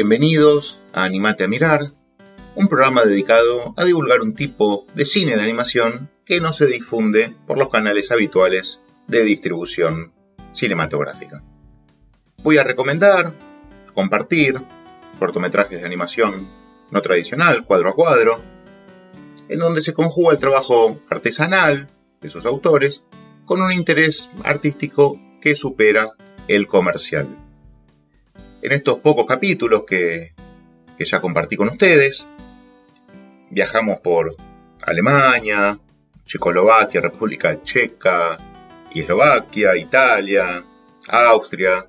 Bienvenidos a Animate a Mirar, un programa dedicado a divulgar un tipo de cine de animación que no se difunde por los canales habituales de distribución cinematográfica. Voy a recomendar, compartir cortometrajes de animación no tradicional, cuadro a cuadro, en donde se conjuga el trabajo artesanal de sus autores con un interés artístico que supera el comercial. En estos pocos capítulos que, ya compartí con ustedes, viajamos por Alemania, Checoslovaquia, República Checa, Eslovaquia, Italia, Austria,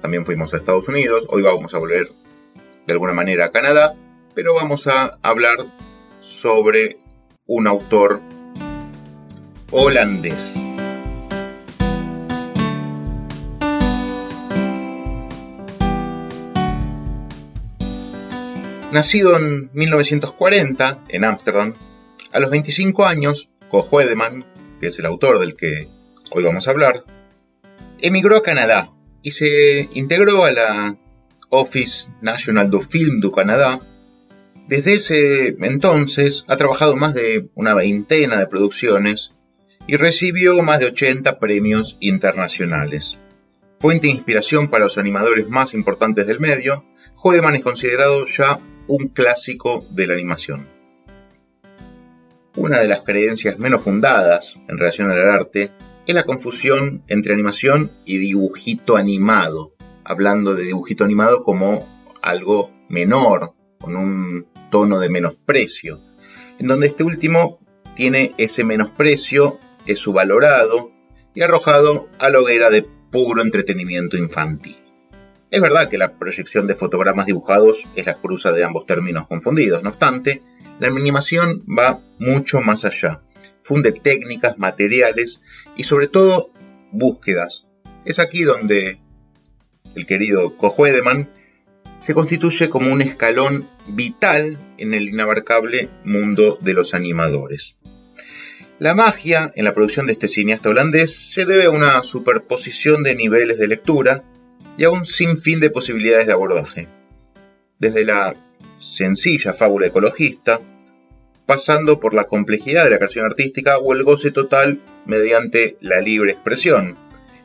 también fuimos a Estados Unidos, hoy vamos a volver de alguna manera a Canadá, pero vamos a hablar sobre un autor holandés. Nacido en 1940 en Ámsterdam, a los 25 años, Koch que es el autor del que hoy vamos a hablar, emigró a Canadá y se integró a la Office National du Film du Canadá. Desde ese entonces ha trabajado más de una veintena de producciones y recibió más de 80 premios internacionales. Fuente de inspiración para los animadores más importantes del medio, Hoedeman es considerado ya un clásico de la animación. Una de las creencias menos fundadas en relación al arte es la confusión entre animación y dibujito animado, hablando de dibujito animado como algo menor, con un tono de menosprecio, en donde este último tiene ese menosprecio, es subvalorado y arrojado a la hoguera de puro entretenimiento infantil. Es verdad que la proyección de fotogramas dibujados es la cruza de ambos términos confundidos, no obstante, la animación va mucho más allá. Funde técnicas, materiales y sobre todo búsquedas. Es aquí donde el querido Kohuedeman se constituye como un escalón vital en el inabarcable mundo de los animadores. La magia en la producción de este cineasta holandés se debe a una superposición de niveles de lectura y a un sinfín de posibilidades de abordaje. Desde la sencilla fábula ecologista, pasando por la complejidad de la creación artística o el goce total mediante la libre expresión,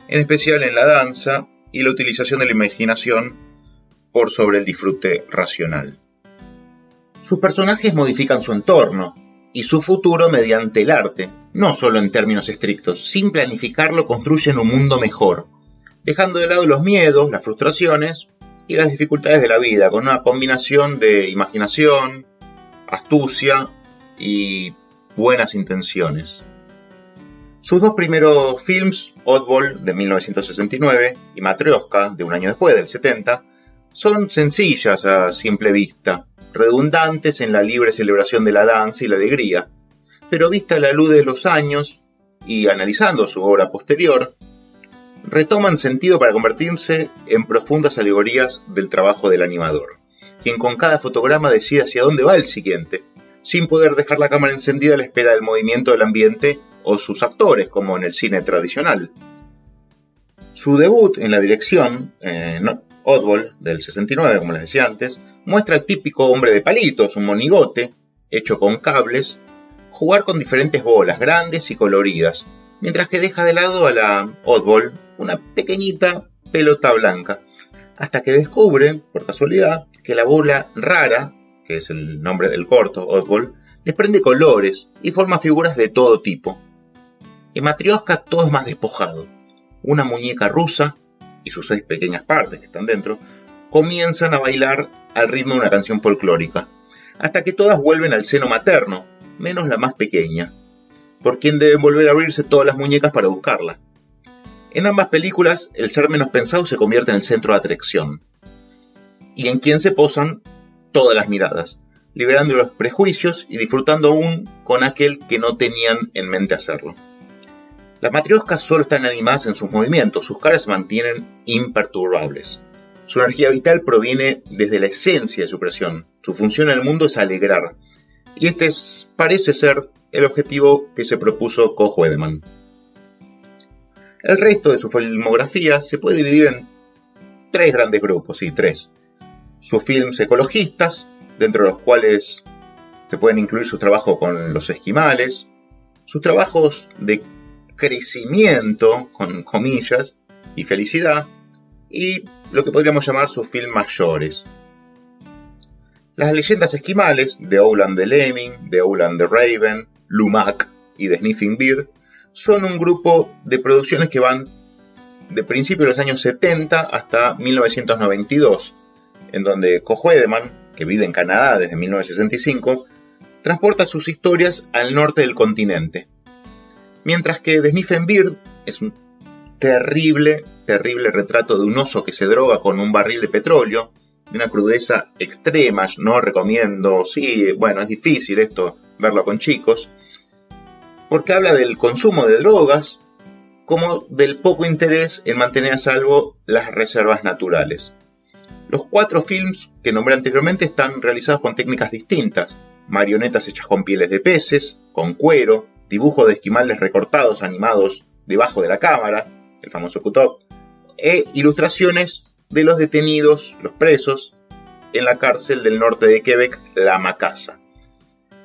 en especial en la danza y la utilización de la imaginación por sobre el disfrute racional. Sus personajes modifican su entorno y su futuro mediante el arte, no solo en términos estrictos, sin planificarlo construyen un mundo mejor, dejando de lado los miedos, las frustraciones y las dificultades de la vida, con una combinación de imaginación, astucia y buenas intenciones. Sus dos primeros films, Oddball de 1969 y Matryoshka de un año después, del 70, son sencillas a simple vista, redundantes en la libre celebración de la danza y la alegría, pero vista a la luz de los años y analizando su obra posterior, retoman sentido para convertirse en profundas alegorías del trabajo del animador, quien con cada fotograma decide hacia dónde va el siguiente, sin poder dejar la cámara encendida a la espera del movimiento del ambiente o sus actores, como en el cine tradicional. Su debut en la dirección, eh, Oddball, del 69, como les decía antes, muestra al típico hombre de palitos, un monigote, hecho con cables, jugar con diferentes bolas grandes y coloridas, mientras que deja de lado a la Oddball, una pequeñita pelota blanca, hasta que descubre, por casualidad, que la bola rara, que es el nombre del corto, Oddball, desprende colores y forma figuras de todo tipo. En Matrioska todo es más despojado. Una muñeca rusa y sus seis pequeñas partes que están dentro comienzan a bailar al ritmo de una canción folclórica, hasta que todas vuelven al seno materno, menos la más pequeña, por quien deben volver a abrirse todas las muñecas para buscarla. En ambas películas, el ser menos pensado se convierte en el centro de atracción, y en quien se posan todas las miradas, liberando los prejuicios y disfrutando aún con aquel que no tenían en mente hacerlo. Las matrioscas solo están animadas en sus movimientos, sus caras se mantienen imperturbables. Su energía vital proviene desde la esencia de su creación. Su función en el mundo es alegrar. Y este parece ser el objetivo que se propuso Koch Wedemann. El resto de su filmografía se puede dividir en tres grandes grupos, sí, tres. sus films ecologistas, dentro de los cuales se pueden incluir su trabajo con los esquimales, sus trabajos de crecimiento, con comillas, y felicidad, y lo que podríamos llamar sus films mayores. Las leyendas esquimales de Owland the Lemming, de Owland the Raven, Lumac y The Sniffing Beard son un grupo de producciones que van de principios de los años 70 hasta 1992, en donde Cojuedeman, que vive en Canadá desde 1965, transporta sus historias al norte del continente. Mientras que The Beard es un terrible, terrible retrato de un oso que se droga con un barril de petróleo, de una crudeza extrema, no recomiendo, sí, bueno, es difícil esto, verlo con chicos, porque habla del consumo de drogas como del poco interés en mantener a salvo las reservas naturales. Los cuatro films que nombré anteriormente están realizados con técnicas distintas, marionetas hechas con pieles de peces, con cuero, dibujos de esquimales recortados animados debajo de la cámara, el famoso cut e ilustraciones de los detenidos, los presos, en la cárcel del norte de Quebec, La Macasa.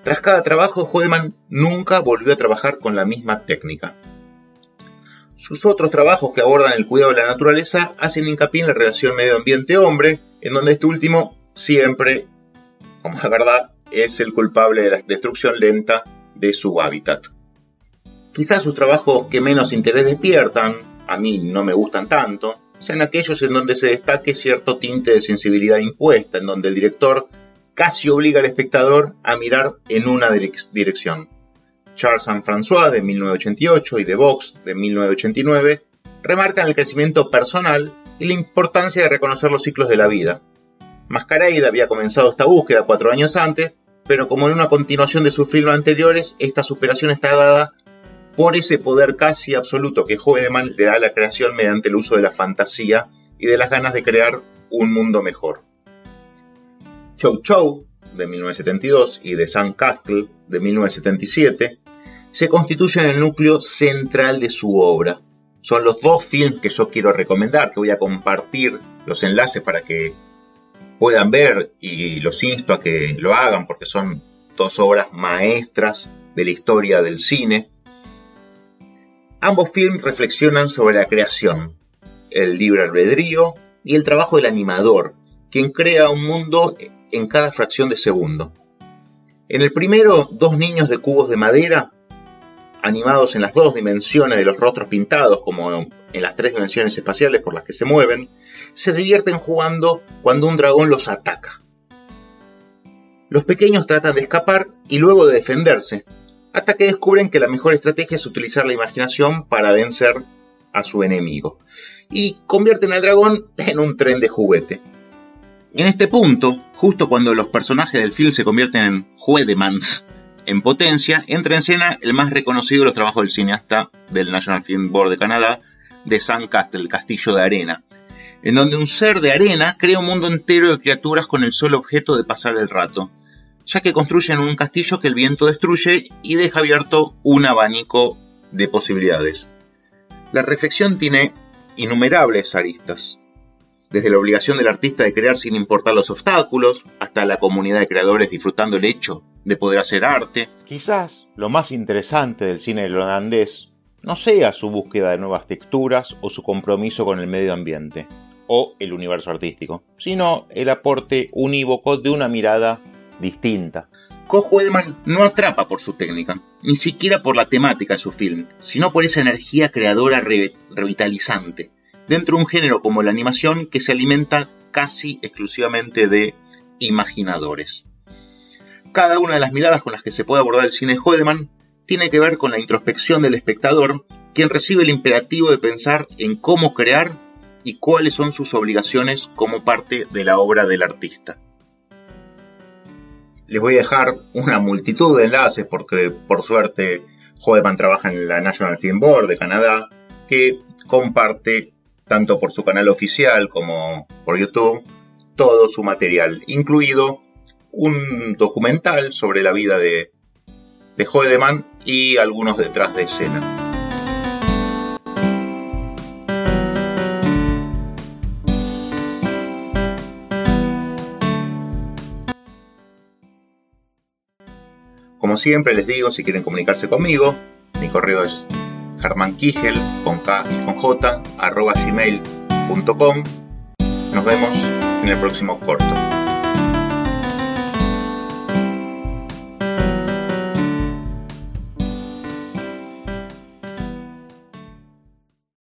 Tras cada trabajo, Hoedeman nunca volvió a trabajar con la misma técnica. Sus otros trabajos que abordan el cuidado de la naturaleza hacen hincapié en la relación medio ambiente-hombre, en donde este último siempre, como la verdad, es el culpable de la destrucción lenta de su hábitat. Quizás sus trabajos que menos interés despiertan, a mí no me gustan tanto, sean aquellos en donde se destaque cierto tinte de sensibilidad impuesta, en donde el director casi obliga al espectador a mirar en una dirección. Charles Saint François de 1988 y The Box de 1989 remarcan el crecimiento personal y la importancia de reconocer los ciclos de la vida. Masquerade había comenzado esta búsqueda cuatro años antes, pero como en una continuación de sus filmes anteriores, esta superación está dada por ese poder casi absoluto que Hoedeman le da a la creación mediante el uso de la fantasía y de las ganas de crear un mundo mejor. Chow Chow, de 1972, y The Sun Castle, de 1977, se constituyen el núcleo central de su obra. Son los dos films que yo quiero recomendar, que voy a compartir los enlaces para que puedan ver y los insto a que lo hagan porque son dos obras maestras de la historia del cine. Ambos films reflexionan sobre la creación, el libre albedrío y el trabajo del animador, quien crea un mundo en cada fracción de segundo. En el primero, dos niños de cubos de madera, animados en las dos dimensiones de los rostros pintados, como en las tres dimensiones espaciales por las que se mueven, se divierten jugando cuando un dragón los ataca. Los pequeños tratan de escapar y luego de defenderse, hasta que descubren que la mejor estrategia es utilizar la imaginación para vencer a su enemigo, y convierten al dragón en un tren de juguete. En este punto, justo cuando los personajes del film se convierten en Juedemans en potencia, entra en escena el más reconocido de los trabajos del cineasta del National Film Board de Canadá, de Castle, el Castillo de Arena, en donde un ser de arena crea un mundo entero de criaturas con el solo objeto de pasar el rato, ya que construyen un castillo que el viento destruye y deja abierto un abanico de posibilidades. La reflexión tiene innumerables aristas, desde la obligación del artista de crear sin importar los obstáculos, hasta la comunidad de creadores disfrutando el hecho de poder hacer arte. Quizás lo más interesante del cine holandés no sea su búsqueda de nuevas texturas o su compromiso con el medio ambiente o el universo artístico, sino el aporte unívoco de una mirada distinta. Koch no atrapa por su técnica, ni siquiera por la temática de su film, sino por esa energía creadora revitalizante dentro de un género como la animación que se alimenta casi exclusivamente de imaginadores. Cada una de las miradas con las que se puede abordar el cine Hoedeman tiene que ver con la introspección del espectador, quien recibe el imperativo de pensar en cómo crear y cuáles son sus obligaciones como parte de la obra del artista. Les voy a dejar una multitud de enlaces porque por suerte Hoedeman trabaja en la National Film Board de Canadá, que comparte tanto por su canal oficial como por YouTube, todo su material, incluido un documental sobre la vida de, de Hoedemann y algunos detrás de escena. Como siempre les digo, si quieren comunicarse conmigo, mi correo es germankigel con K y con J arroba gmail.com. Nos vemos en el próximo corto.